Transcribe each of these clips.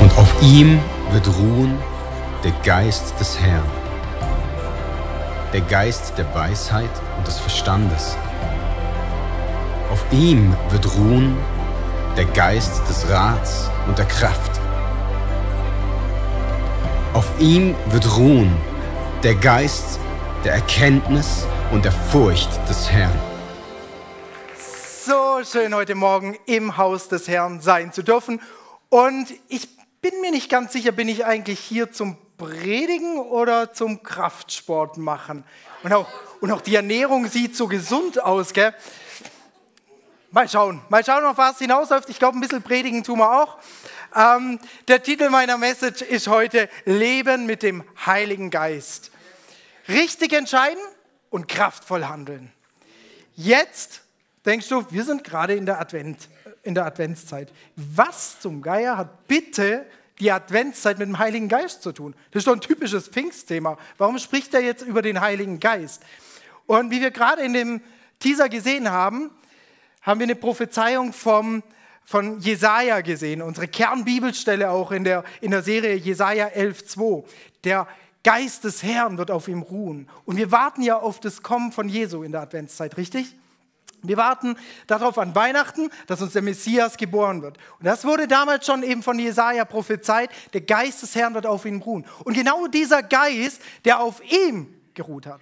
Und auf ihm wird ruhen der Geist des Herrn, der Geist der Weisheit und des Verstandes. Auf ihm wird ruhen der Geist des Rats und der Kraft. Auf ihm wird ruhen der Geist der Erkenntnis und der Furcht des Herrn. So schön heute Morgen im Haus des Herrn sein zu dürfen. Und ich bin mir nicht ganz sicher, bin ich eigentlich hier zum Predigen oder zum Kraftsport machen? Und auch, und auch die Ernährung sieht so gesund aus, gell? Mal schauen, mal schauen, auf was hinausläuft. Ich glaube, ein bisschen predigen tun wir auch. Ähm, der Titel meiner Message ist heute Leben mit dem Heiligen Geist. Richtig entscheiden und kraftvoll handeln. Jetzt denkst du, wir sind gerade in der, Advent, in der Adventszeit. Was zum Geier hat bitte die Adventszeit mit dem Heiligen Geist zu tun? Das ist doch ein typisches Pfingstthema. Warum spricht er jetzt über den Heiligen Geist? Und wie wir gerade in dem Teaser gesehen haben, haben wir eine Prophezeiung vom, von Jesaja gesehen, unsere Kernbibelstelle auch in der, in der Serie Jesaja 11,2. Der Geist des Herrn wird auf ihm ruhen. Und wir warten ja auf das Kommen von Jesu in der Adventszeit, richtig? Wir warten darauf an Weihnachten, dass uns der Messias geboren wird. Und das wurde damals schon eben von Jesaja prophezeit. Der Geist des Herrn wird auf ihm ruhen. Und genau dieser Geist, der auf ihm geruht hat,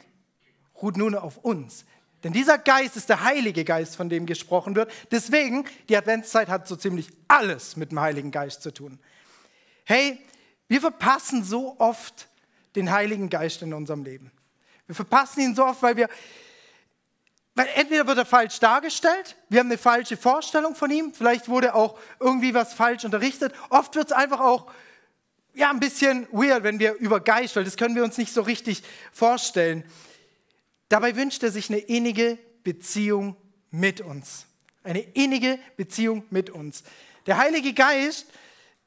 ruht nun auf uns. Denn dieser Geist ist der Heilige Geist, von dem gesprochen wird. Deswegen, die Adventszeit hat so ziemlich alles mit dem Heiligen Geist zu tun. Hey, wir verpassen so oft den Heiligen Geist in unserem Leben. Wir verpassen ihn so oft, weil wir weil entweder wird er falsch dargestellt, wir haben eine falsche Vorstellung von ihm, vielleicht wurde auch irgendwie was falsch unterrichtet. Oft wird es einfach auch ja, ein bisschen weird, wenn wir über Geist, weil das können wir uns nicht so richtig vorstellen. Dabei wünscht er sich eine innige Beziehung mit uns. Eine innige Beziehung mit uns. Der Heilige Geist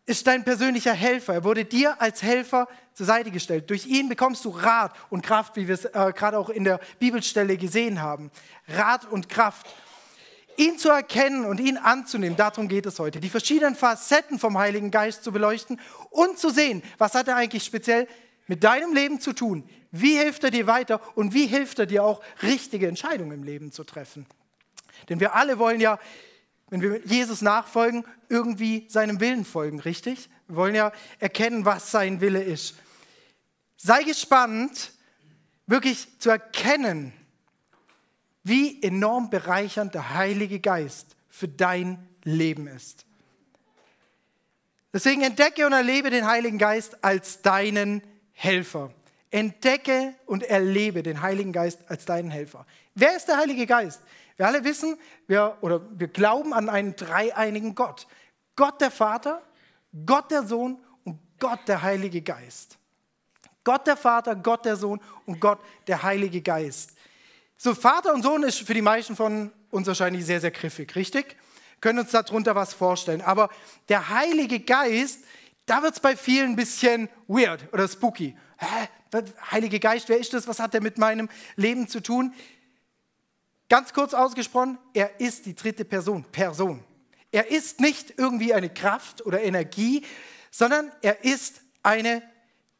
ist dein persönlicher Helfer. Er wurde dir als Helfer zur Seite gestellt. Durch ihn bekommst du Rat und Kraft, wie wir es äh, gerade auch in der Bibelstelle gesehen haben. Rat und Kraft. Ihn zu erkennen und ihn anzunehmen, darum geht es heute. Die verschiedenen Facetten vom Heiligen Geist zu beleuchten und zu sehen, was hat er eigentlich speziell mit deinem Leben zu tun? Wie hilft er dir weiter und wie hilft er dir auch, richtige Entscheidungen im Leben zu treffen? Denn wir alle wollen ja wenn wir Jesus nachfolgen, irgendwie seinem Willen folgen, richtig? Wir wollen ja erkennen, was sein Wille ist. Sei gespannt, wirklich zu erkennen, wie enorm bereichernd der Heilige Geist für dein Leben ist. Deswegen entdecke und erlebe den Heiligen Geist als deinen Helfer. Entdecke und erlebe den Heiligen Geist als deinen Helfer. Wer ist der Heilige Geist? Wir alle wissen, wir, oder wir glauben an einen dreieinigen Gott. Gott der Vater, Gott der Sohn und Gott der Heilige Geist. Gott der Vater, Gott der Sohn und Gott der Heilige Geist. So, Vater und Sohn ist für die meisten von uns wahrscheinlich sehr, sehr griffig, richtig? Können uns darunter was vorstellen. Aber der Heilige Geist, da wird es bei vielen ein bisschen weird oder spooky. Hä? Heilige Geist, wer ist das? Was hat der mit meinem Leben zu tun? Ganz kurz ausgesprochen, er ist die dritte Person, Person. Er ist nicht irgendwie eine Kraft oder Energie, sondern er ist eine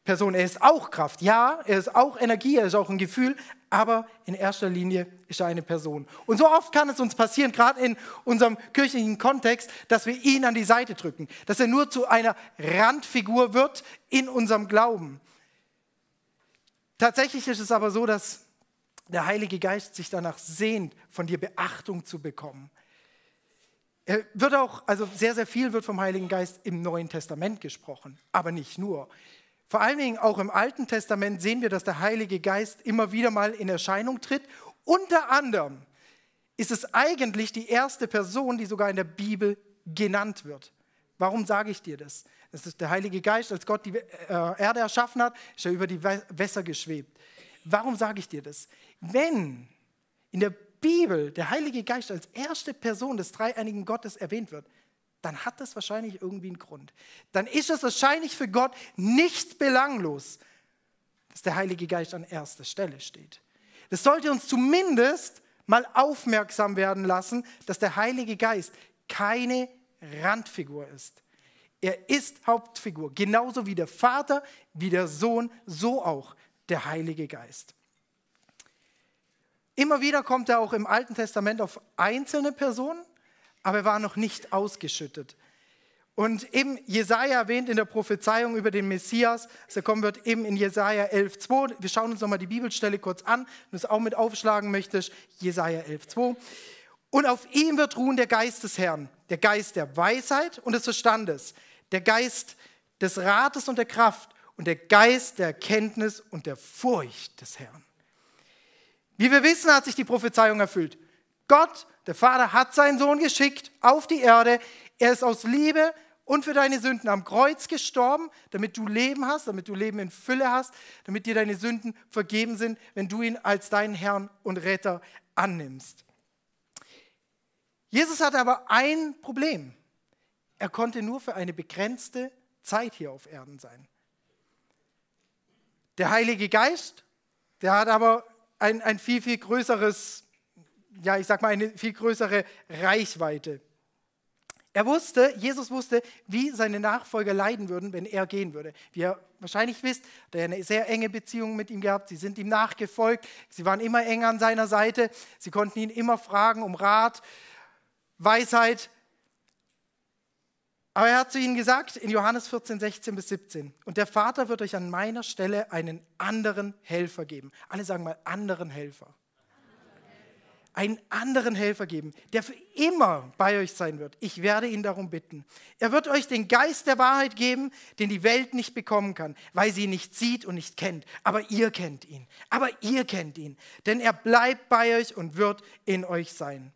Person. Er ist auch Kraft, ja, er ist auch Energie, er ist auch ein Gefühl, aber in erster Linie ist er eine Person. Und so oft kann es uns passieren, gerade in unserem kirchlichen Kontext, dass wir ihn an die Seite drücken, dass er nur zu einer Randfigur wird in unserem Glauben. Tatsächlich ist es aber so, dass der Heilige Geist sich danach sehnt, von dir Beachtung zu bekommen. Er wird auch, also sehr, sehr viel wird vom Heiligen Geist im Neuen Testament gesprochen, aber nicht nur. Vor allen Dingen auch im Alten Testament sehen wir, dass der Heilige Geist immer wieder mal in Erscheinung tritt. Unter anderem ist es eigentlich die erste Person, die sogar in der Bibel genannt wird. Warum sage ich dir das? Das ist der Heilige Geist, als Gott die äh, Erde erschaffen hat, ist er über die Wässer geschwebt. Warum sage ich dir das? Wenn in der Bibel der Heilige Geist als erste Person des dreieinigen Gottes erwähnt wird, dann hat das wahrscheinlich irgendwie einen Grund. Dann ist es wahrscheinlich für Gott nicht belanglos, dass der Heilige Geist an erster Stelle steht. Das sollte uns zumindest mal aufmerksam werden lassen, dass der Heilige Geist keine Randfigur ist. Er ist Hauptfigur, genauso wie der Vater, wie der Sohn, so auch der Heilige Geist. Immer wieder kommt er auch im Alten Testament auf einzelne Personen, aber er war noch nicht ausgeschüttet. Und eben Jesaja erwähnt in der Prophezeiung über den Messias, dass er kommen wird, eben in Jesaja 11,2. Wir schauen uns nochmal die Bibelstelle kurz an, wenn du es auch mit aufschlagen möchtest. Jesaja 11,2. Und auf ihm wird ruhen der Geist des Herrn, der Geist der Weisheit und des Verstandes, der Geist des Rates und der Kraft und der Geist der Erkenntnis und der Furcht des Herrn. Wie wir wissen, hat sich die Prophezeiung erfüllt. Gott, der Vater, hat seinen Sohn geschickt auf die Erde. Er ist aus Liebe und für deine Sünden am Kreuz gestorben, damit du Leben hast, damit du Leben in Fülle hast, damit dir deine Sünden vergeben sind, wenn du ihn als deinen Herrn und Retter annimmst. Jesus hatte aber ein Problem. Er konnte nur für eine begrenzte Zeit hier auf Erden sein. Der Heilige Geist, der hat aber ein, ein viel, viel größeres, ja, ich sag mal, eine viel größere Reichweite. Er wusste, Jesus wusste, wie seine Nachfolger leiden würden, wenn er gehen würde. Wie ihr wahrscheinlich wisst, hat er eine sehr enge Beziehung mit ihm gehabt. Sie sind ihm nachgefolgt. Sie waren immer eng an seiner Seite. Sie konnten ihn immer fragen um Rat, Weisheit. Aber er hat zu ihnen gesagt in Johannes 14, 16 bis 17, und der Vater wird euch an meiner Stelle einen anderen Helfer geben. Alle sagen mal anderen Helfer. Einen anderen Helfer geben, der für immer bei euch sein wird. Ich werde ihn darum bitten. Er wird euch den Geist der Wahrheit geben, den die Welt nicht bekommen kann, weil sie ihn nicht sieht und nicht kennt. Aber ihr kennt ihn. Aber ihr kennt ihn. Denn er bleibt bei euch und wird in euch sein.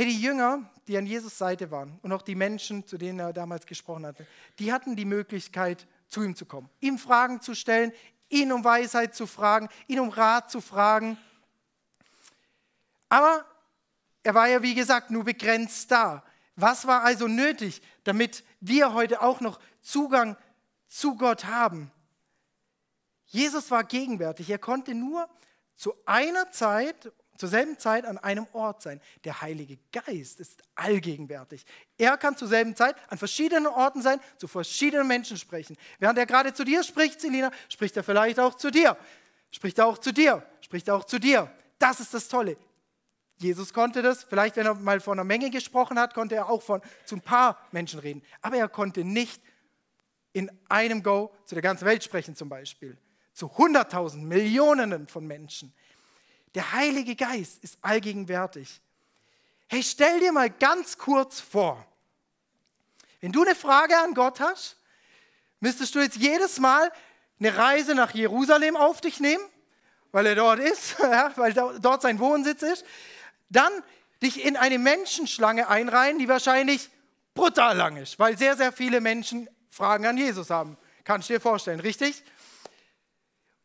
Hey, die Jünger, die an Jesus Seite waren und auch die Menschen, zu denen er damals gesprochen hatte, die hatten die Möglichkeit, zu ihm zu kommen, ihm Fragen zu stellen, ihn um Weisheit zu fragen, ihn um Rat zu fragen. Aber er war ja, wie gesagt, nur begrenzt da. Was war also nötig, damit wir heute auch noch Zugang zu Gott haben? Jesus war gegenwärtig. Er konnte nur zu einer Zeit zur selben Zeit an einem Ort sein. Der Heilige Geist ist allgegenwärtig. Er kann zur selben Zeit an verschiedenen Orten sein, zu verschiedenen Menschen sprechen. Während er gerade zu dir spricht, Selina, spricht er vielleicht auch zu dir. Spricht er auch zu dir. Spricht er auch zu dir. Das ist das Tolle. Jesus konnte das, vielleicht wenn er mal vor einer Menge gesprochen hat, konnte er auch von, zu ein paar Menschen reden. Aber er konnte nicht in einem Go zu der ganzen Welt sprechen zum Beispiel. Zu Hunderttausenden, Millionen von Menschen. Der Heilige Geist ist allgegenwärtig. Hey, stell dir mal ganz kurz vor, wenn du eine Frage an Gott hast, müsstest du jetzt jedes Mal eine Reise nach Jerusalem auf dich nehmen, weil er dort ist, ja, weil dort sein Wohnsitz ist, dann dich in eine Menschenschlange einreihen, die wahrscheinlich brutal lang ist, weil sehr, sehr viele Menschen Fragen an Jesus haben. Kannst du dir vorstellen, richtig?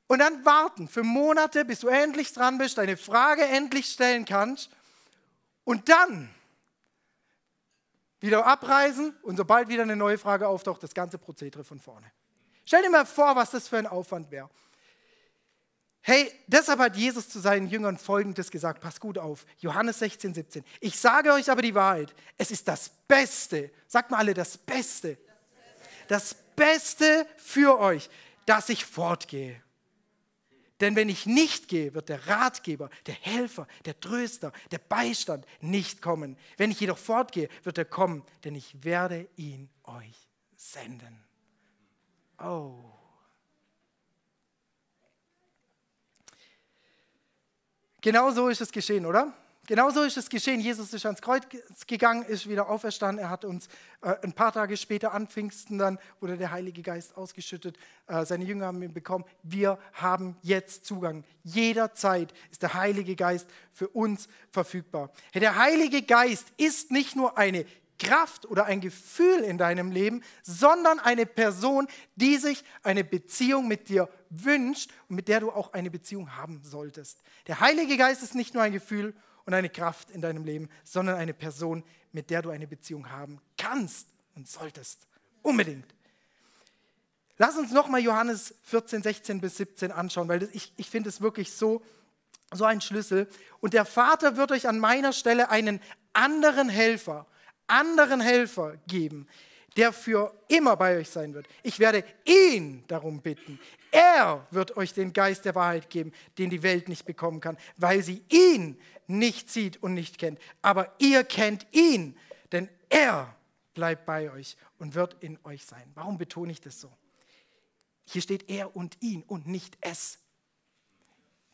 Und dann warten für Monate, bis du endlich dran bist, deine Frage endlich stellen kannst. Und dann wieder abreisen und sobald wieder eine neue Frage auftaucht, das ganze Prozedere von vorne. Stell dir mal vor, was das für ein Aufwand wäre. Hey, deshalb hat Jesus zu seinen Jüngern Folgendes gesagt. Pass gut auf. Johannes 16, 17. Ich sage euch aber die Wahrheit. Es ist das Beste. Sagt mal alle, das Beste. Das Beste für euch, dass ich fortgehe. Denn wenn ich nicht gehe, wird der Ratgeber, der Helfer, der Tröster, der Beistand nicht kommen. Wenn ich jedoch fortgehe, wird er kommen, denn ich werde ihn euch senden. Oh. Genau so ist es geschehen, oder? Genauso ist es geschehen. Jesus ist ans Kreuz gegangen, ist wieder auferstanden. Er hat uns äh, ein paar Tage später an Pfingsten dann wurde der Heilige Geist ausgeschüttet. Äh, seine Jünger haben ihn bekommen. Wir haben jetzt Zugang. Jederzeit ist der Heilige Geist für uns verfügbar. Der Heilige Geist ist nicht nur eine Kraft oder ein Gefühl in deinem Leben, sondern eine Person, die sich eine Beziehung mit dir wünscht und mit der du auch eine Beziehung haben solltest. Der Heilige Geist ist nicht nur ein Gefühl und eine Kraft in deinem Leben, sondern eine Person, mit der du eine Beziehung haben kannst und solltest. Unbedingt. Lass uns nochmal Johannes 14, 16 bis 17 anschauen, weil ich, ich finde es wirklich so, so ein Schlüssel. Und der Vater wird euch an meiner Stelle einen anderen Helfer, anderen Helfer geben, der für immer bei euch sein wird. Ich werde ihn darum bitten. Er wird euch den Geist der Wahrheit geben, den die Welt nicht bekommen kann, weil sie ihn nicht sieht und nicht kennt. Aber ihr kennt ihn, denn er bleibt bei euch und wird in euch sein. Warum betone ich das so? Hier steht er und ihn und nicht es.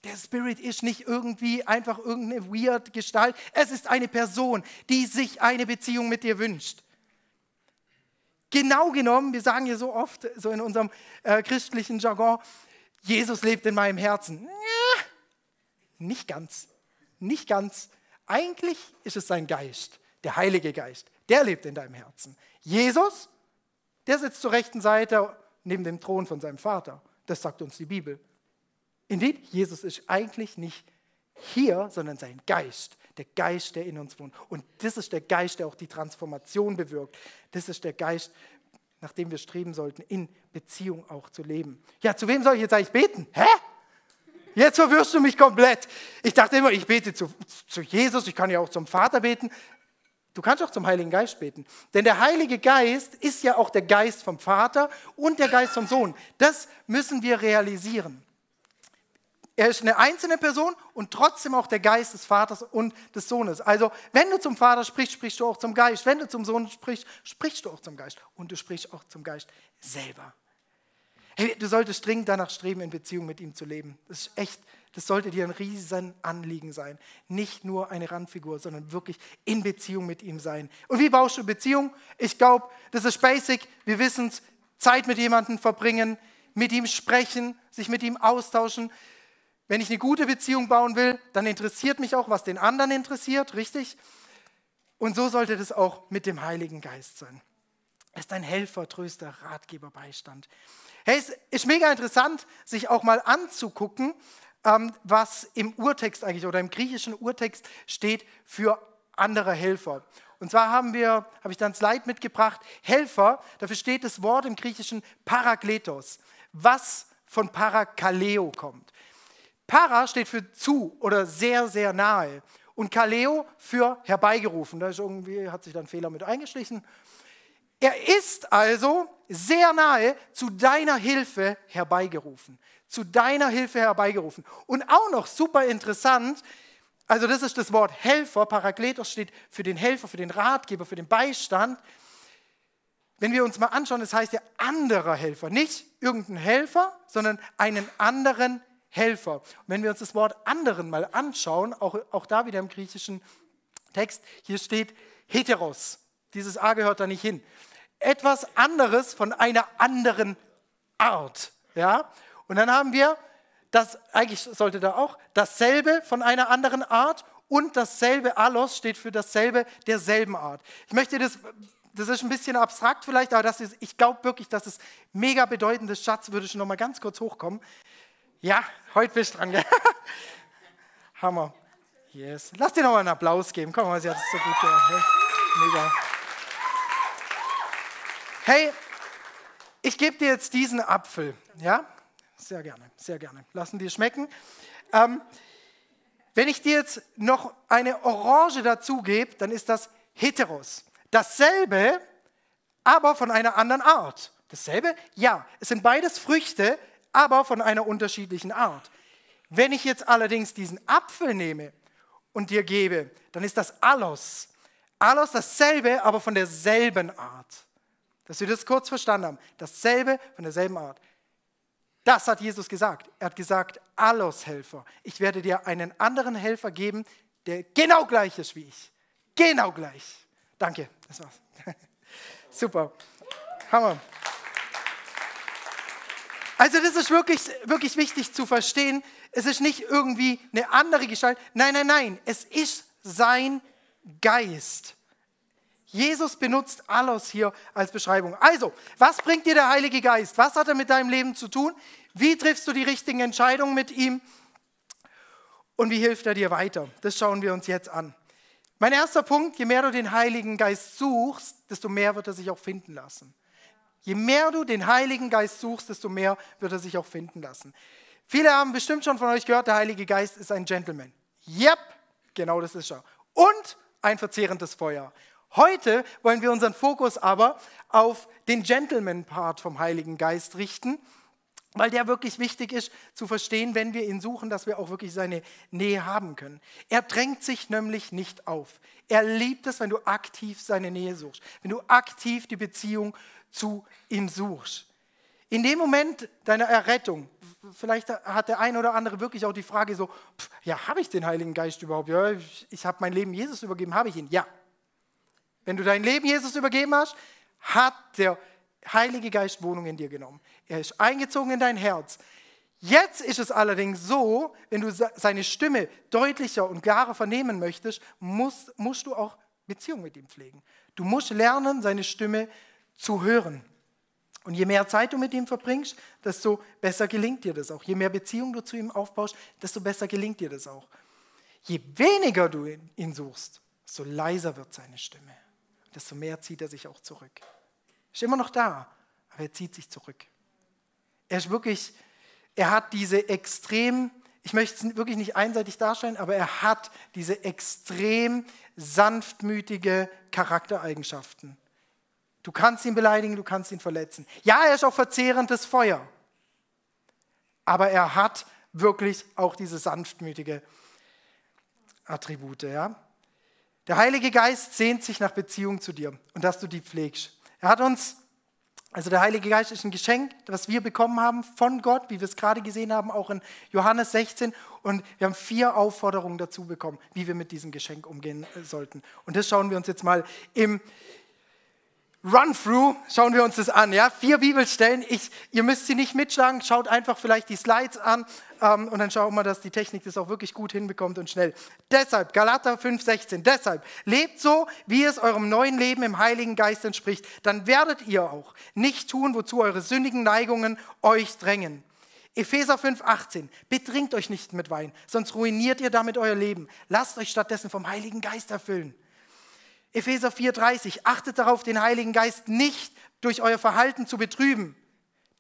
Der Spirit ist nicht irgendwie einfach irgendeine weird Gestalt. Es ist eine Person, die sich eine Beziehung mit dir wünscht. Genau genommen, wir sagen ja so oft, so in unserem äh, christlichen Jargon, Jesus lebt in meinem Herzen. Ja, nicht ganz. Nicht ganz. Eigentlich ist es sein Geist, der Heilige Geist. Der lebt in deinem Herzen. Jesus, der sitzt zur rechten Seite neben dem Thron von seinem Vater. Das sagt uns die Bibel. Indeed, Jesus ist eigentlich nicht hier, sondern sein Geist, der Geist, der in uns wohnt. Und das ist der Geist, der auch die Transformation bewirkt. Das ist der Geist, nach dem wir streben sollten, in Beziehung auch zu leben. Ja, zu wem soll ich jetzt eigentlich beten? Hä? Jetzt verwirrst du mich komplett. Ich dachte immer, ich bete zu, zu Jesus, ich kann ja auch zum Vater beten. Du kannst auch zum Heiligen Geist beten. Denn der Heilige Geist ist ja auch der Geist vom Vater und der Geist vom Sohn. Das müssen wir realisieren. Er ist eine einzelne Person und trotzdem auch der Geist des Vaters und des Sohnes. Also, wenn du zum Vater sprichst, sprichst du auch zum Geist. Wenn du zum Sohn sprichst, sprichst du auch zum Geist. Und du sprichst auch zum Geist selber. Hey, du solltest dringend danach streben, in Beziehung mit ihm zu leben. Das ist echt das sollte dir ein riesen Anliegen sein. Nicht nur eine Randfigur, sondern wirklich in Beziehung mit ihm sein. Und wie baust du Beziehung? Ich glaube, das ist basic. Wir wissen es. Zeit mit jemandem verbringen, mit ihm sprechen, sich mit ihm austauschen. Wenn ich eine gute Beziehung bauen will, dann interessiert mich auch, was den anderen interessiert, richtig? Und so sollte das auch mit dem Heiligen Geist sein. Er ist ein Helfer, Tröster, Ratgeber, Beistand. Hey, es ist mega interessant, sich auch mal anzugucken, ähm, was im Urtext eigentlich oder im griechischen Urtext steht für andere Helfer. Und zwar haben wir, habe ich dann Slide mitgebracht, Helfer, dafür steht das Wort im Griechischen Parakletos, was von Parakaleo kommt. Para steht für zu oder sehr, sehr nahe und Kaleo für herbeigerufen. Da ist irgendwie, hat sich dann Fehler mit eingeschlichen. Er ist also sehr nahe zu deiner Hilfe herbeigerufen zu deiner Hilfe herbeigerufen. Und auch noch super interessant, also das ist das Wort Helfer, Parakletos steht für den Helfer, für den Ratgeber, für den Beistand. Wenn wir uns mal anschauen, das heißt ja anderer Helfer, nicht irgendein Helfer, sondern einen anderen Helfer. Und wenn wir uns das Wort anderen mal anschauen, auch, auch da wieder im griechischen Text, hier steht Heteros. Dieses A gehört da nicht hin. Etwas anderes von einer anderen Art. Ja? Und dann haben wir, das eigentlich sollte da auch, dasselbe von einer anderen Art und dasselbe Allos steht für dasselbe derselben Art. Ich möchte das, das ist ein bisschen abstrakt vielleicht, aber das ist, ich glaube wirklich, dass es mega bedeutendes Schatz, würde schon nochmal ganz kurz hochkommen. Ja, heute bist du dran. Hammer. Yes. Lass dir nochmal einen Applaus geben. Komm mal, sie hat es so gut gemacht. Mega. Hey, ich gebe dir jetzt diesen Apfel. Ja? Sehr gerne, sehr gerne. Lassen dir schmecken. Ähm, wenn ich dir jetzt noch eine Orange dazu gebe, dann ist das Heteros. Dasselbe, aber von einer anderen Art. Dasselbe? Ja, es sind beides Früchte, aber von einer unterschiedlichen Art. Wenn ich jetzt allerdings diesen Apfel nehme und dir gebe, dann ist das Allos. Allos dasselbe, aber von derselben Art. Dass wir das kurz verstanden haben. Dasselbe von derselben Art. Das hat Jesus gesagt. Er hat gesagt, Allos Helfer. Ich werde dir einen anderen Helfer geben, der genau gleich ist wie ich. Genau gleich. Danke, das war's. Super. Hammer. Also das ist wirklich, wirklich wichtig zu verstehen. Es ist nicht irgendwie eine andere Gestalt. Nein, nein, nein. Es ist sein Geist. Jesus benutzt Allos hier als Beschreibung. Also, was bringt dir der Heilige Geist? Was hat er mit deinem Leben zu tun? Wie triffst du die richtigen Entscheidungen mit ihm? Und wie hilft er dir weiter? Das schauen wir uns jetzt an. Mein erster Punkt, je mehr du den Heiligen Geist suchst, desto mehr wird er sich auch finden lassen. Je mehr du den Heiligen Geist suchst, desto mehr wird er sich auch finden lassen. Viele haben bestimmt schon von euch gehört, der Heilige Geist ist ein Gentleman. Yep, genau das ist er. Und ein verzehrendes Feuer. Heute wollen wir unseren Fokus aber auf den Gentleman-Part vom Heiligen Geist richten, weil der wirklich wichtig ist zu verstehen, wenn wir ihn suchen, dass wir auch wirklich seine Nähe haben können. Er drängt sich nämlich nicht auf. Er liebt es, wenn du aktiv seine Nähe suchst, wenn du aktiv die Beziehung zu ihm suchst. In dem Moment deiner Errettung, vielleicht hat der ein oder andere wirklich auch die Frage so, pff, ja, habe ich den Heiligen Geist überhaupt? Ja, ich, ich habe mein Leben Jesus übergeben, habe ich ihn? Ja. Wenn du dein Leben Jesus übergeben hast, hat der Heilige Geist Wohnung in dir genommen. Er ist eingezogen in dein Herz. Jetzt ist es allerdings so, wenn du seine Stimme deutlicher und klarer vernehmen möchtest, musst, musst du auch Beziehung mit ihm pflegen. Du musst lernen, seine Stimme zu hören. Und je mehr Zeit du mit ihm verbringst, desto besser gelingt dir das auch. Je mehr Beziehung du zu ihm aufbaust, desto besser gelingt dir das auch. Je weniger du ihn suchst, desto leiser wird seine Stimme. Desto mehr zieht er sich auch zurück. Ist immer noch da, aber er zieht sich zurück. Er ist wirklich, er hat diese extrem, ich möchte es wirklich nicht einseitig darstellen, aber er hat diese extrem sanftmütige Charaktereigenschaften. Du kannst ihn beleidigen, du kannst ihn verletzen. Ja, er ist auch verzehrendes Feuer. Aber er hat wirklich auch diese sanftmütige Attribute. Ja? Der Heilige Geist sehnt sich nach Beziehung zu dir und dass du die pflegst. Er hat uns, also der Heilige Geist ist ein Geschenk, das wir bekommen haben von Gott, wie wir es gerade gesehen haben, auch in Johannes 16. Und wir haben vier Aufforderungen dazu bekommen, wie wir mit diesem Geschenk umgehen sollten. Und das schauen wir uns jetzt mal im, Run-Through, schauen wir uns das an. Ja? Vier Bibelstellen. Ich, ihr müsst sie nicht mitschlagen, schaut einfach vielleicht die Slides an ähm, und dann schauen wir, dass die Technik das auch wirklich gut hinbekommt und schnell. Deshalb, Galater 5,16, deshalb, lebt so, wie es eurem neuen Leben im Heiligen Geist entspricht. Dann werdet ihr auch nicht tun, wozu eure sündigen Neigungen euch drängen. Epheser 5,18, betrinkt euch nicht mit Wein, sonst ruiniert ihr damit euer Leben. Lasst euch stattdessen vom Heiligen Geist erfüllen. Epheser 4:30, achtet darauf, den Heiligen Geist nicht durch euer Verhalten zu betrüben.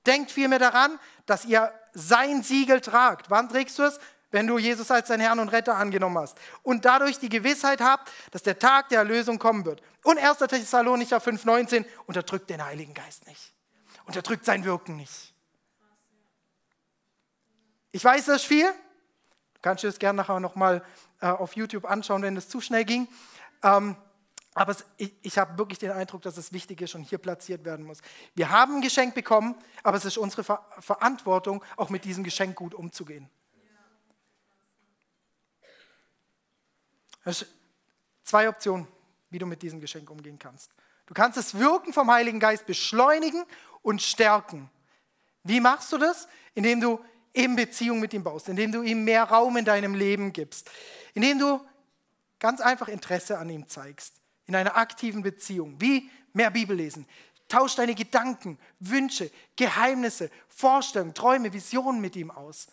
Denkt vielmehr daran, dass ihr sein Siegel tragt. Wann trägst du es? Wenn du Jesus als dein Herrn und Retter angenommen hast. Und dadurch die Gewissheit habt, dass der Tag der Erlösung kommen wird. Und 1. Thessalonicher 5,19, unterdrückt den Heiligen Geist nicht. Unterdrückt sein Wirken nicht. Ich weiß, das ist viel. Du kannst dir das gerne nachher nochmal äh, auf YouTube anschauen, wenn es zu schnell ging. Ähm, aber es, ich, ich habe wirklich den Eindruck, dass es wichtig ist und hier platziert werden muss. Wir haben ein Geschenk bekommen, aber es ist unsere Ver Verantwortung, auch mit diesem Geschenk gut umzugehen. Es zwei Optionen, wie du mit diesem Geschenk umgehen kannst. Du kannst das Wirken vom Heiligen Geist beschleunigen und stärken. Wie machst du das? Indem du eben Beziehung mit ihm baust, indem du ihm mehr Raum in deinem Leben gibst, indem du ganz einfach Interesse an ihm zeigst in einer aktiven Beziehung. Wie mehr Bibel lesen. Tausch deine Gedanken, Wünsche, Geheimnisse, Vorstellungen, Träume, Visionen mit ihm aus.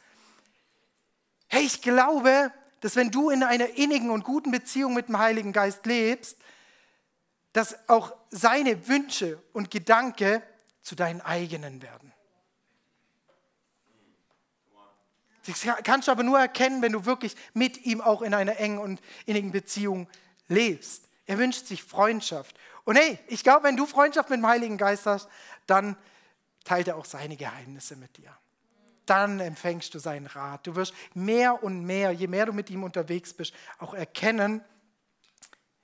Hey, ich glaube, dass wenn du in einer innigen und guten Beziehung mit dem Heiligen Geist lebst, dass auch seine Wünsche und Gedanken zu deinen eigenen werden. Das kannst du aber nur erkennen, wenn du wirklich mit ihm auch in einer engen und innigen Beziehung lebst. Er wünscht sich Freundschaft. Und hey, ich glaube, wenn du Freundschaft mit dem Heiligen Geist hast, dann teilt er auch seine Geheimnisse mit dir. Dann empfängst du seinen Rat. Du wirst mehr und mehr, je mehr du mit ihm unterwegs bist, auch erkennen,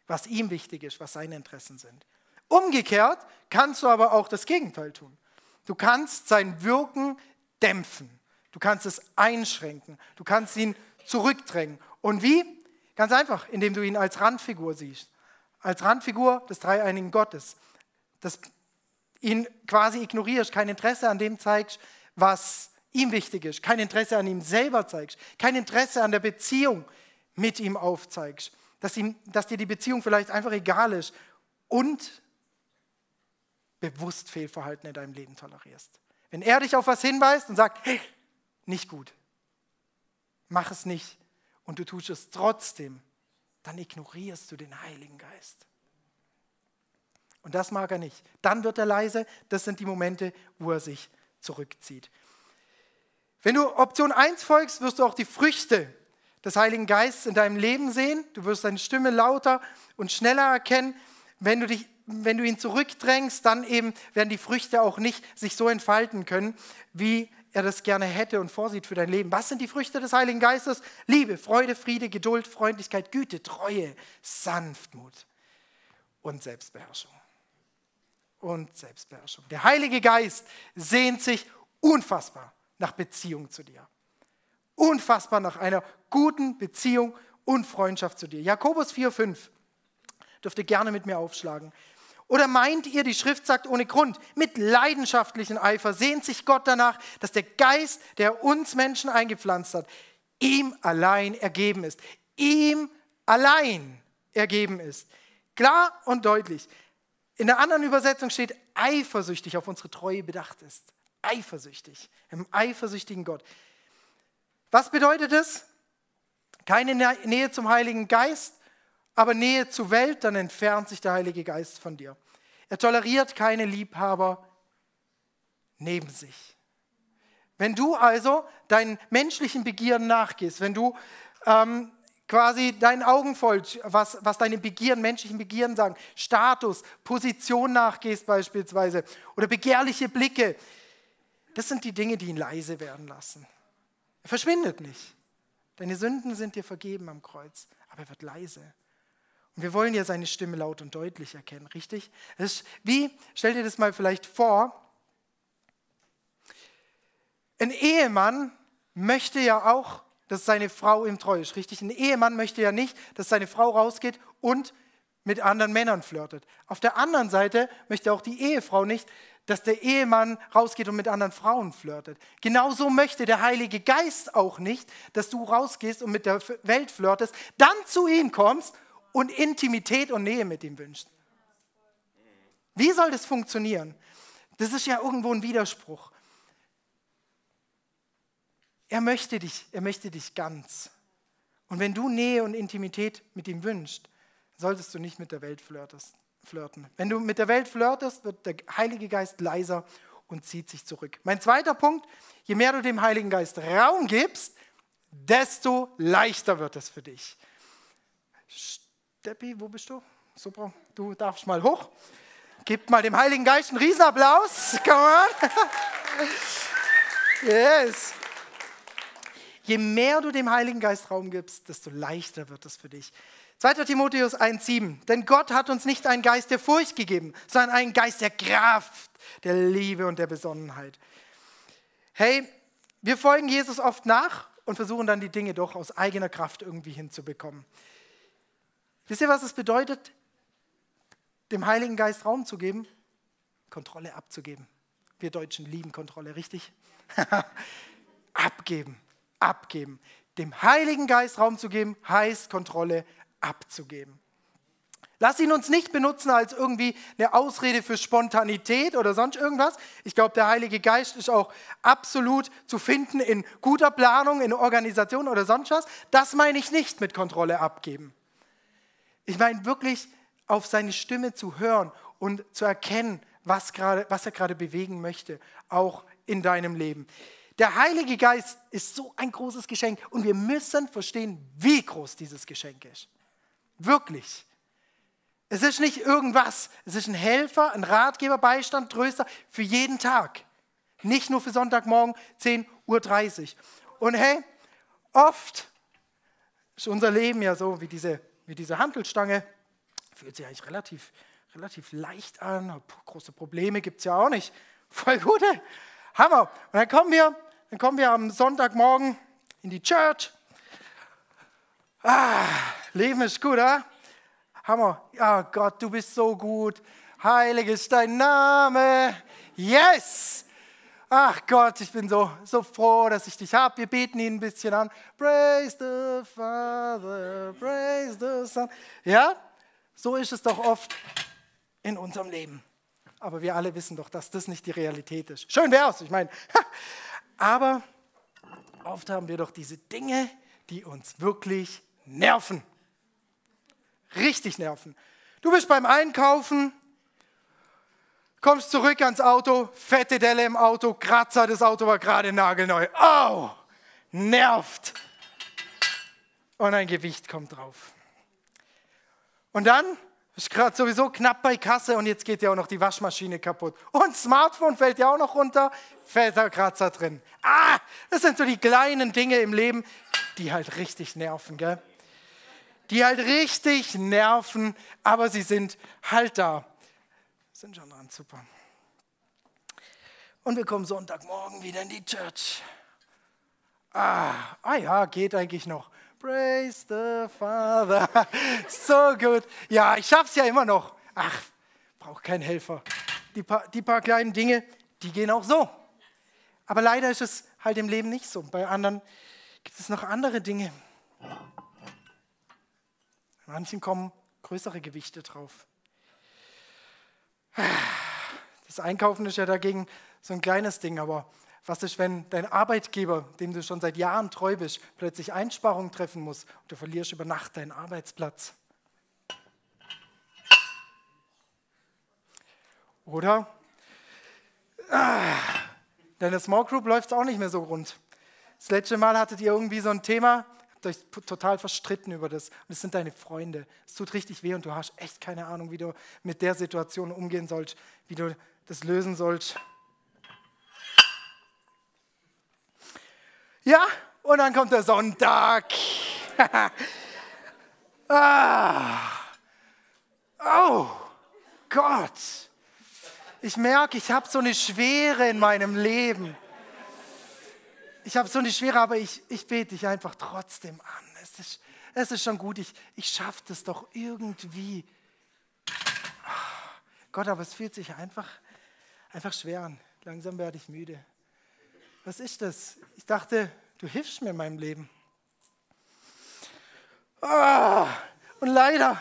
was ihm wichtig ist, was seine Interessen sind. Umgekehrt kannst du aber auch das Gegenteil tun. Du kannst sein Wirken dämpfen. Du kannst es einschränken. Du kannst ihn zurückdrängen. Und wie? Ganz einfach, indem du ihn als Randfigur siehst als Randfigur des dreieinigen Gottes. Das ihn quasi ignorierst, kein Interesse an dem zeigst, was ihm wichtig ist, kein Interesse an ihm selber zeigst, kein Interesse an der Beziehung mit ihm aufzeigst, dass, ihm, dass dir die Beziehung vielleicht einfach egal ist und bewusst Fehlverhalten in deinem Leben tolerierst. Wenn er dich auf was hinweist und sagt, hey, nicht gut, mach es nicht und du tust es trotzdem, dann ignorierst du den Heiligen Geist. Und das mag er nicht. Dann wird er leise. Das sind die Momente, wo er sich zurückzieht. Wenn du Option 1 folgst, wirst du auch die Früchte des Heiligen Geistes in deinem Leben sehen. Du wirst deine Stimme lauter und schneller erkennen. Wenn du, dich, wenn du ihn zurückdrängst, dann eben werden die Früchte auch nicht sich so entfalten können, wie er das gerne hätte und vorsieht für dein Leben. Was sind die Früchte des Heiligen Geistes? Liebe, Freude, Friede, Geduld, Freundlichkeit, Güte, Treue, Sanftmut und Selbstbeherrschung. Und Selbstbeherrschung. Der Heilige Geist sehnt sich unfassbar nach Beziehung zu dir. Unfassbar nach einer guten Beziehung und Freundschaft zu dir. Jakobus 4,5 dürft ihr gerne mit mir aufschlagen. Oder meint ihr, die Schrift sagt ohne Grund, mit leidenschaftlichem Eifer sehnt sich Gott danach, dass der Geist, der uns Menschen eingepflanzt hat, ihm allein ergeben ist. Ihm allein ergeben ist. Klar und deutlich. In der anderen Übersetzung steht eifersüchtig auf unsere Treue bedacht ist. Eifersüchtig, im eifersüchtigen Gott. Was bedeutet es? Keine Nähe zum Heiligen Geist, aber Nähe zur Welt, dann entfernt sich der Heilige Geist von dir. Er toleriert keine Liebhaber neben sich. Wenn du also deinen menschlichen Begierden nachgehst, wenn du ähm, quasi deinen Augen folgst, was, was deine Begierden, menschlichen Begierden sagen, Status, Position nachgehst beispielsweise oder begehrliche Blicke, das sind die Dinge, die ihn leise werden lassen. Er verschwindet nicht. Deine Sünden sind dir vergeben am Kreuz, aber er wird leise. Und wir wollen ja seine Stimme laut und deutlich erkennen, richtig? Wie, stell dir das mal vielleicht vor, ein Ehemann möchte ja auch, dass seine Frau ihm treu ist, richtig? Ein Ehemann möchte ja nicht, dass seine Frau rausgeht und mit anderen Männern flirtet. Auf der anderen Seite möchte auch die Ehefrau nicht, dass der Ehemann rausgeht und mit anderen Frauen flirtet. Genauso möchte der Heilige Geist auch nicht, dass du rausgehst und mit der Welt flirtest, dann zu ihm kommst und Intimität und Nähe mit ihm wünscht. Wie soll das funktionieren? Das ist ja irgendwo ein Widerspruch. Er möchte dich, er möchte dich ganz. Und wenn du Nähe und Intimität mit ihm wünschst, solltest du nicht mit der Welt flirten. Wenn du mit der Welt flirtest, wird der Heilige Geist leiser und zieht sich zurück. Mein zweiter Punkt, je mehr du dem Heiligen Geist Raum gibst, desto leichter wird es für dich. Deppi, wo bist du? Super, du darfst mal hoch. Gib mal dem Heiligen Geist einen Riesenapplaus. Come on. Yes. Je mehr du dem Heiligen Geist Raum gibst, desto leichter wird es für dich. 2. Timotheus 1,7. Denn Gott hat uns nicht einen Geist der Furcht gegeben, sondern einen Geist der Kraft, der Liebe und der Besonnenheit. Hey, wir folgen Jesus oft nach und versuchen dann die Dinge doch aus eigener Kraft irgendwie hinzubekommen. Wisst ihr, was es bedeutet, dem Heiligen Geist Raum zu geben? Kontrolle abzugeben. Wir Deutschen lieben Kontrolle, richtig? abgeben, abgeben. Dem Heiligen Geist Raum zu geben, heißt Kontrolle abzugeben. Lass ihn uns nicht benutzen als irgendwie eine Ausrede für Spontanität oder sonst irgendwas. Ich glaube, der Heilige Geist ist auch absolut zu finden in guter Planung, in Organisation oder sonst was. Das meine ich nicht mit Kontrolle abgeben. Ich meine wirklich auf seine Stimme zu hören und zu erkennen, was, grade, was er gerade bewegen möchte, auch in deinem Leben. Der Heilige Geist ist so ein großes Geschenk und wir müssen verstehen, wie groß dieses Geschenk ist. Wirklich. Es ist nicht irgendwas, es ist ein Helfer, ein Ratgeber, Beistand, Tröster für jeden Tag. Nicht nur für Sonntagmorgen 10.30 Uhr. Und hey, oft ist unser Leben ja so wie diese wie diese Handelstange. Fühlt sich eigentlich relativ, relativ leicht an. Große Probleme gibt es ja auch nicht. Voll gute. Hammer. Und dann kommen wir, dann kommen wir am Sonntagmorgen in die Church. Ah, Leben ist gut, oder? Hammer. Ja, Gott, du bist so gut. Heilig ist dein Name. Yes! Ach Gott, ich bin so, so froh, dass ich dich habe. Wir beten ihn ein bisschen an. Praise the Father, praise the Son. Ja, so ist es doch oft in unserem Leben. Aber wir alle wissen doch, dass das nicht die Realität ist. Schön wäre es, ich meine. Aber oft haben wir doch diese Dinge, die uns wirklich nerven. Richtig nerven. Du bist beim Einkaufen kommst zurück ans Auto, fette Delle im Auto, Kratzer, das Auto war gerade nagelneu. Au, nervt. Und ein Gewicht kommt drauf. Und dann ist gerade sowieso knapp bei Kasse und jetzt geht ja auch noch die Waschmaschine kaputt. Und Smartphone fällt ja auch noch runter, da Kratzer drin. Ah, das sind so die kleinen Dinge im Leben, die halt richtig nerven, gell? Die halt richtig nerven, aber sie sind halt da. Sind schon dran, super. Und wir kommen Sonntagmorgen wieder in die Church. Ah, ah ja, geht eigentlich noch. Praise the Father. So gut. Ja, ich schaff's ja immer noch. Ach, braucht keinen Helfer. Die paar, die paar kleinen Dinge, die gehen auch so. Aber leider ist es halt im Leben nicht so. Bei anderen gibt es noch andere Dinge. Manchen kommen größere Gewichte drauf. Das Einkaufen ist ja dagegen so ein kleines Ding, aber was ist, wenn dein Arbeitgeber, dem du schon seit Jahren treu bist, plötzlich Einsparungen treffen muss und du verlierst über Nacht deinen Arbeitsplatz? Oder ah, deine Small Group läuft es auch nicht mehr so rund. Das letzte Mal hattet ihr irgendwie so ein Thema, euch total verstritten über das. Und es sind deine Freunde. Es tut richtig weh und du hast echt keine Ahnung, wie du mit der Situation umgehen sollst, wie du das lösen sollst. Ja, und dann kommt der Sonntag. ah. Oh Gott. Ich merke, ich habe so eine Schwere in meinem Leben. Ich habe so eine Schwere, aber ich, ich bete dich einfach trotzdem an. Es ist, es ist schon gut, ich, ich schaffe das doch irgendwie. Gott, aber es fühlt sich einfach, einfach schwer an. Langsam werde ich müde was ist das? Ich dachte, du hilfst mir in meinem Leben. Oh, und leider,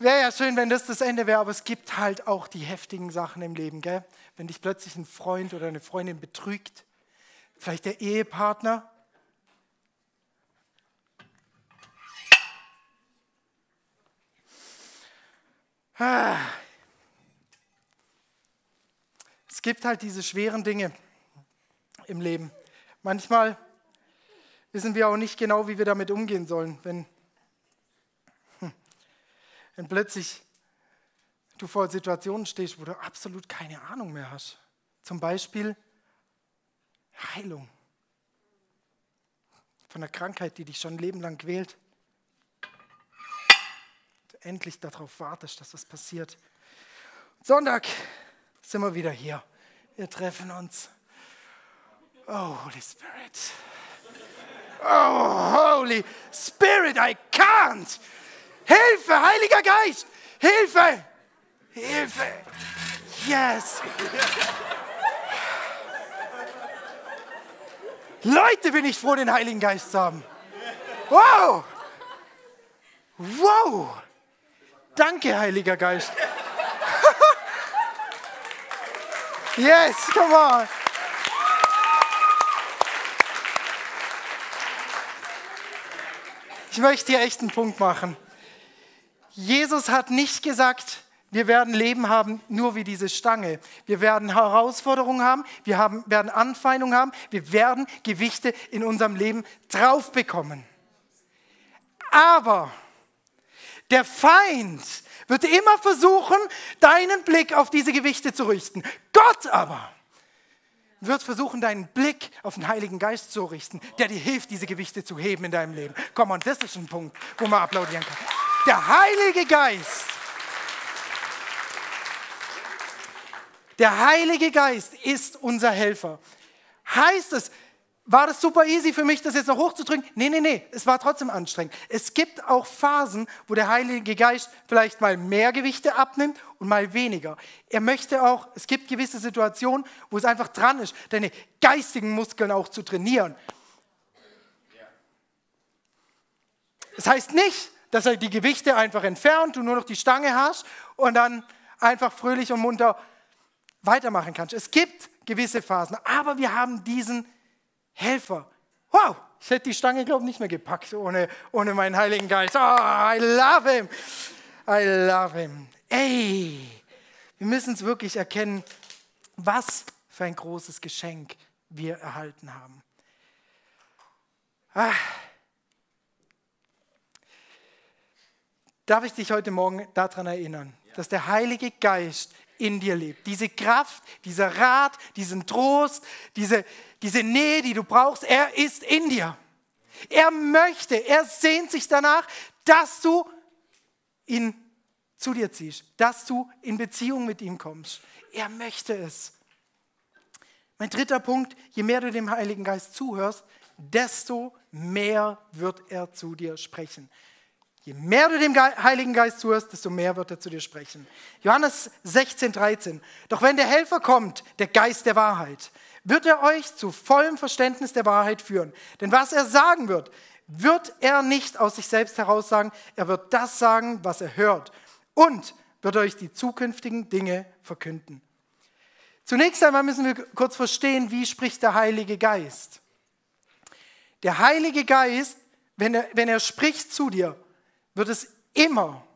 wäre ja schön, wenn das das Ende wäre, aber es gibt halt auch die heftigen Sachen im Leben, gell? Wenn dich plötzlich ein Freund oder eine Freundin betrügt, vielleicht der Ehepartner. Ah. Es gibt halt diese schweren Dinge im Leben. Manchmal wissen wir auch nicht genau, wie wir damit umgehen sollen, wenn, hm, wenn plötzlich du vor Situationen stehst, wo du absolut keine Ahnung mehr hast. Zum Beispiel Heilung von einer Krankheit, die dich schon ein Leben lang quält. Du endlich darauf wartest, dass was passiert. Sonntag sind wir wieder hier. Wir treffen uns Oh, Holy Spirit. Oh, Holy Spirit, I can't. Hilfe, Heiliger Geist. Hilfe. Hilfe. Yes. Leute, bin ich froh, den Heiligen Geist zu haben. Wow. Wow. Danke, Heiliger Geist. yes, come on. Ich möchte hier echt einen Punkt machen. Jesus hat nicht gesagt, wir werden Leben haben, nur wie diese Stange. Wir werden Herausforderungen haben, wir haben, werden Anfeindungen haben, wir werden Gewichte in unserem Leben drauf bekommen. Aber der Feind wird immer versuchen, deinen Blick auf diese Gewichte zu richten. Gott aber wird versuchen, deinen Blick auf den Heiligen Geist zu richten, der dir hilft, diese Gewichte zu heben in deinem Leben. Komm, und das ist ein Punkt, wo man applaudieren kann. Der Heilige Geist, der Heilige Geist ist unser Helfer. Heißt es, war das super easy für mich, das jetzt noch hochzudrücken? Nee, nee, nee, es war trotzdem anstrengend. Es gibt auch Phasen, wo der Heilige Geist vielleicht mal mehr Gewichte abnimmt und mal weniger. Er möchte auch, es gibt gewisse Situationen, wo es einfach dran ist, deine geistigen Muskeln auch zu trainieren. Das heißt nicht, dass er die Gewichte einfach entfernt, du nur noch die Stange hast und dann einfach fröhlich und munter weitermachen kannst. Es gibt gewisse Phasen, aber wir haben diesen Helfer. Wow, ich hätte die Stange, glaube ich, nicht mehr gepackt ohne, ohne meinen Heiligen Geist. Oh, I love him. I love him. Ey, Wir müssen es wirklich erkennen, was für ein großes Geschenk wir erhalten haben. Ah. Darf ich dich heute Morgen daran erinnern, dass der Heilige Geist in dir lebt. Diese Kraft, dieser Rat, diesen Trost, diese, diese Nähe, die du brauchst, er ist in dir. Er möchte, er sehnt sich danach, dass du ihn zu dir ziehst, dass du in Beziehung mit ihm kommst. Er möchte es. Mein dritter Punkt, je mehr du dem Heiligen Geist zuhörst, desto mehr wird er zu dir sprechen. Je mehr du dem Heiligen Geist zuhörst, desto mehr wird er zu dir sprechen. Johannes 16, 13. Doch wenn der Helfer kommt, der Geist der Wahrheit, wird er euch zu vollem Verständnis der Wahrheit führen. Denn was er sagen wird, wird er nicht aus sich selbst heraus sagen. Er wird das sagen, was er hört. Und wird euch die zukünftigen Dinge verkünden. Zunächst einmal müssen wir kurz verstehen, wie spricht der Heilige Geist. Der Heilige Geist, wenn er, wenn er spricht zu dir, wird es immer,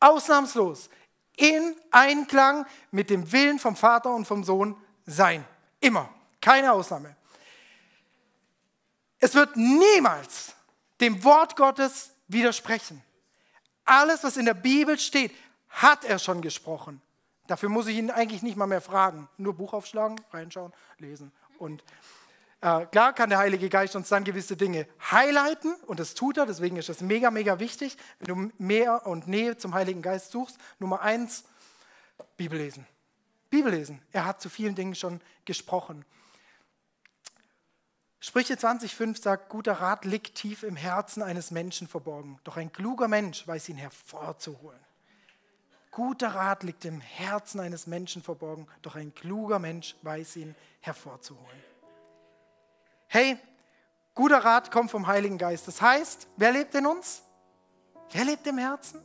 ausnahmslos, in Einklang mit dem Willen vom Vater und vom Sohn sein. Immer. Keine Ausnahme. Es wird niemals dem Wort Gottes widersprechen. Alles, was in der Bibel steht, hat er schon gesprochen. Dafür muss ich ihn eigentlich nicht mal mehr fragen. Nur Buch aufschlagen, reinschauen, lesen und äh, klar kann der Heilige Geist uns dann gewisse Dinge highlighten und das tut er, deswegen ist das mega, mega wichtig. Wenn du mehr und Nähe zum Heiligen Geist suchst, Nummer eins, Bibel lesen. Bibel lesen. Er hat zu vielen Dingen schon gesprochen. Sprüche 20,5 sagt, guter Rat liegt tief im Herzen eines Menschen verborgen, doch ein kluger Mensch weiß ihn hervorzuholen. Guter Rat liegt im Herzen eines Menschen verborgen, doch ein kluger Mensch weiß ihn hervorzuholen. Hey, guter Rat kommt vom Heiligen Geist. Das heißt, wer lebt in uns? Wer lebt im Herzen?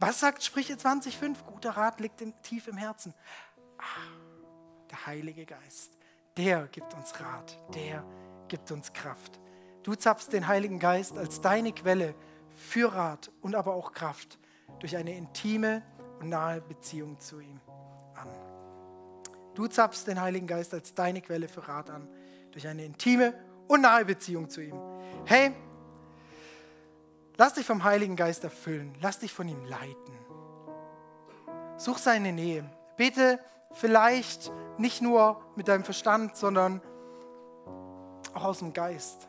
Was sagt Sprüche 20,5? Guter Rat liegt im, tief im Herzen. Ah, der Heilige Geist. Der gibt uns Rat. Der gibt uns Kraft. Du zapfst den Heiligen Geist als deine Quelle für Rat und aber auch Kraft durch eine intime und nahe Beziehung zu ihm. Du zapfst den Heiligen Geist als deine Quelle für Rat an, durch eine intime und nahe Beziehung zu ihm. Hey, lass dich vom Heiligen Geist erfüllen, lass dich von ihm leiten. Such seine Nähe. Bete vielleicht nicht nur mit deinem Verstand, sondern auch aus dem Geist.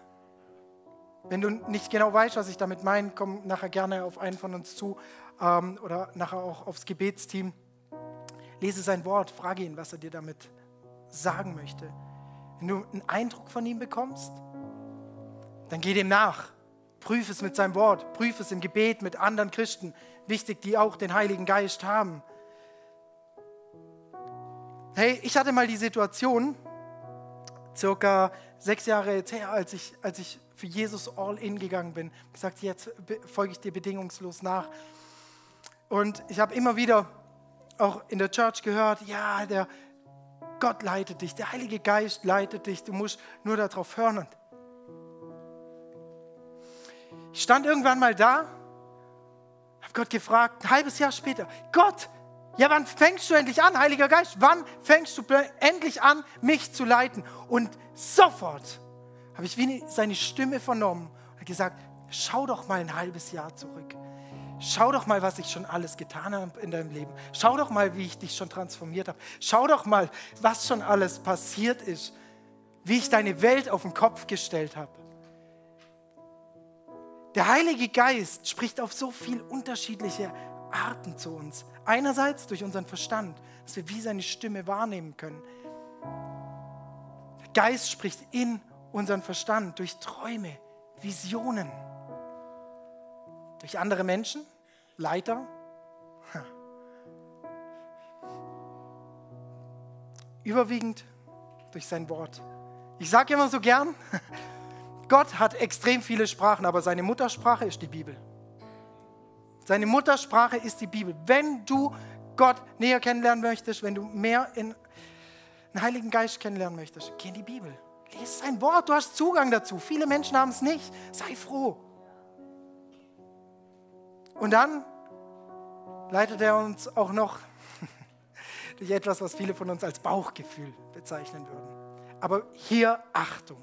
Wenn du nicht genau weißt, was ich damit meine, komm nachher gerne auf einen von uns zu ähm, oder nachher auch aufs Gebetsteam. Lese sein Wort, frage ihn, was er dir damit sagen möchte. Wenn du einen Eindruck von ihm bekommst, dann geh dem nach. Prüf es mit seinem Wort, prüf es im Gebet mit anderen Christen, wichtig, die auch den Heiligen Geist haben. Hey, ich hatte mal die Situation, circa sechs Jahre jetzt her, als ich, als ich für Jesus all in gegangen bin, gesagt, jetzt folge ich dir bedingungslos nach. Und ich habe immer wieder auch in der Church gehört, ja, der Gott leitet dich, der Heilige Geist leitet dich, du musst nur darauf hören. Und ich stand irgendwann mal da, habe Gott gefragt, ein halbes Jahr später, Gott, ja, wann fängst du endlich an, Heiliger Geist? Wann fängst du endlich an, mich zu leiten? Und sofort habe ich wie seine Stimme vernommen und gesagt, schau doch mal ein halbes Jahr zurück. Schau doch mal, was ich schon alles getan habe in deinem Leben. Schau doch mal, wie ich dich schon transformiert habe. Schau doch mal, was schon alles passiert ist. Wie ich deine Welt auf den Kopf gestellt habe. Der Heilige Geist spricht auf so viele unterschiedliche Arten zu uns. Einerseits durch unseren Verstand, dass wir wie seine Stimme wahrnehmen können. Der Geist spricht in unseren Verstand durch Träume, Visionen. Durch andere Menschen, Leiter. Überwiegend durch sein Wort. Ich sage immer so gern, Gott hat extrem viele Sprachen, aber seine Muttersprache ist die Bibel. Seine Muttersprache ist die Bibel. Wenn du Gott näher kennenlernen möchtest, wenn du mehr in den Heiligen Geist kennenlernen möchtest, geh in die Bibel. Lies sein Wort, du hast Zugang dazu. Viele Menschen haben es nicht. Sei froh. Und dann leitet er uns auch noch durch etwas, was viele von uns als Bauchgefühl bezeichnen würden. Aber hier Achtung.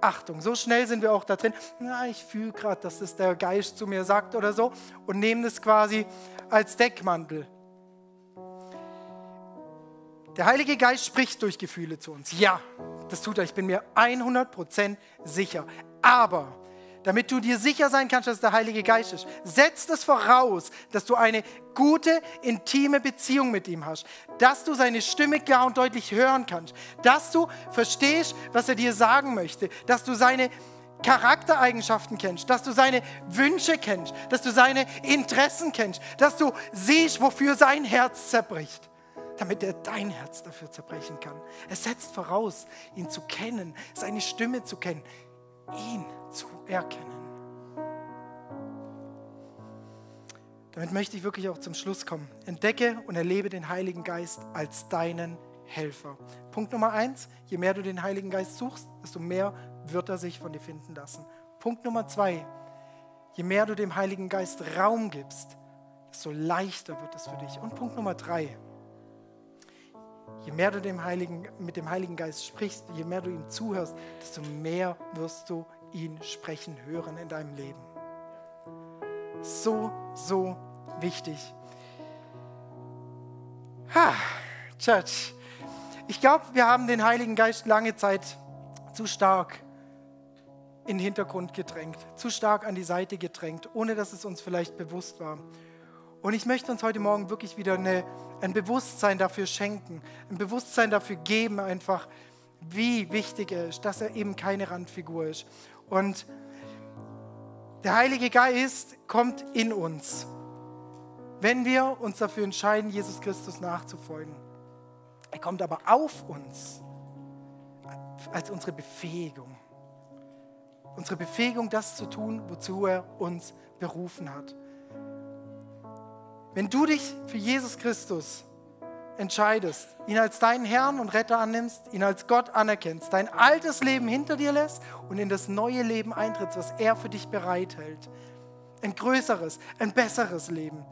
Achtung, so schnell sind wir auch da drin. Na, ich fühle gerade, dass das der Geist zu mir sagt oder so und nehmen es quasi als Deckmantel. Der Heilige Geist spricht durch Gefühle zu uns. Ja, das tut er. Ich bin mir 100% sicher. Aber damit du dir sicher sein kannst, dass der Heilige Geist ist. Setzt es voraus, dass du eine gute, intime Beziehung mit ihm hast, dass du seine Stimme klar und deutlich hören kannst, dass du verstehst, was er dir sagen möchte, dass du seine Charaktereigenschaften kennst, dass du seine Wünsche kennst, dass du seine Interessen kennst, dass du siehst, wofür sein Herz zerbricht. Damit er dein Herz dafür zerbrechen kann. Es setzt voraus, ihn zu kennen, seine Stimme zu kennen, ihn zu erkennen. Damit möchte ich wirklich auch zum Schluss kommen. Entdecke und erlebe den Heiligen Geist als deinen Helfer. Punkt Nummer eins, je mehr du den Heiligen Geist suchst, desto mehr wird er sich von dir finden lassen. Punkt Nummer zwei, je mehr du dem Heiligen Geist Raum gibst, desto leichter wird es für dich. Und Punkt Nummer drei, je mehr du dem Heiligen, mit dem Heiligen Geist sprichst, je mehr du ihm zuhörst, desto mehr wirst du ihn sprechen hören in deinem Leben. So, so wichtig. Ha, Church. Ich glaube, wir haben den Heiligen Geist lange Zeit zu stark in den Hintergrund gedrängt, zu stark an die Seite gedrängt, ohne dass es uns vielleicht bewusst war. Und ich möchte uns heute Morgen wirklich wieder eine, ein Bewusstsein dafür schenken, ein Bewusstsein dafür geben, einfach, wie wichtig er ist, dass er eben keine Randfigur ist. Und der Heilige Geist kommt in uns, wenn wir uns dafür entscheiden, Jesus Christus nachzufolgen. Er kommt aber auf uns als unsere Befähigung. Unsere Befähigung, das zu tun, wozu er uns berufen hat. Wenn du dich für Jesus Christus entscheidest, ihn als deinen Herrn und Retter annimmst, ihn als Gott anerkennst, dein altes Leben hinter dir lässt und in das neue Leben eintrittst, was er für dich bereithält, ein größeres, ein besseres Leben,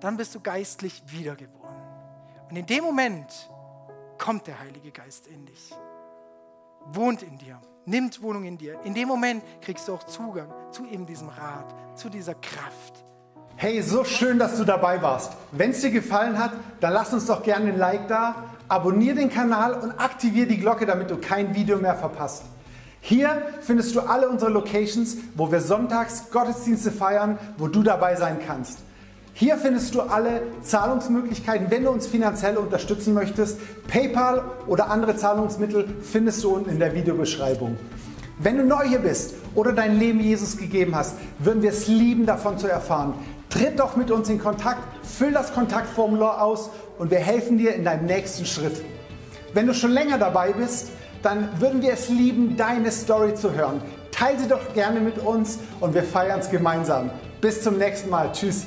dann bist du geistlich wiedergeboren. Und in dem Moment kommt der Heilige Geist in dich, wohnt in dir, nimmt Wohnung in dir. In dem Moment kriegst du auch Zugang zu eben diesem Rat, zu dieser Kraft. Hey, so schön, dass du dabei warst. Wenn es dir gefallen hat, dann lass uns doch gerne ein Like da, abonniere den Kanal und aktiviere die Glocke, damit du kein Video mehr verpasst. Hier findest du alle unsere Locations, wo wir sonntags Gottesdienste feiern, wo du dabei sein kannst. Hier findest du alle Zahlungsmöglichkeiten, wenn du uns finanziell unterstützen möchtest. PayPal oder andere Zahlungsmittel findest du unten in der Videobeschreibung. Wenn du neu hier bist oder dein Leben Jesus gegeben hast, würden wir es lieben, davon zu erfahren. Tritt doch mit uns in Kontakt, füll das Kontaktformular aus und wir helfen dir in deinem nächsten Schritt. Wenn du schon länger dabei bist, dann würden wir es lieben, deine Story zu hören. Teile sie doch gerne mit uns und wir feiern es gemeinsam. Bis zum nächsten Mal. Tschüss.